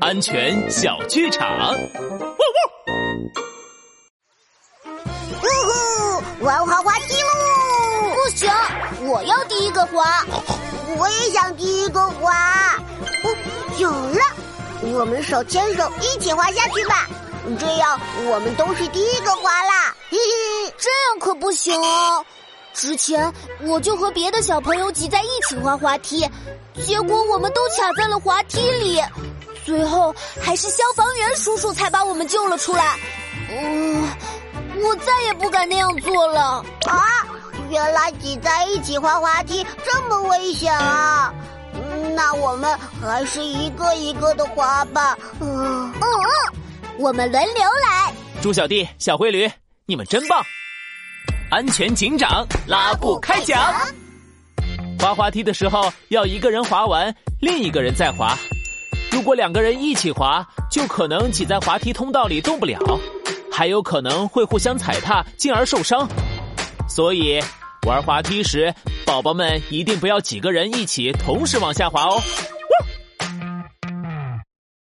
安全小剧场。呜呼，玩滑滑梯喽！不行，我要第一个滑。我也想第一个滑。哦，有了，我们手牵手一起滑下去吧。这样我们都是第一个滑啦。嘿嘿，这样可不行哦。之前我就和别的小朋友挤在一起滑滑梯，结果我们都卡在了滑梯里，最后还是消防员叔叔才把我们救了出来。嗯，我再也不敢那样做了。啊，原来挤在一起滑滑梯这么危险啊！那我们还是一个一个的滑吧。嗯嗯，我们轮流来。猪小弟、小灰驴，你们真棒！安全警长拉布开讲。滑滑梯的时候，要一个人滑完，另一个人再滑。如果两个人一起滑，就可能挤在滑梯通道里动不了，还有可能会互相踩踏，进而受伤。所以，玩滑梯时，宝宝们一定不要几个人一起同时往下滑哦。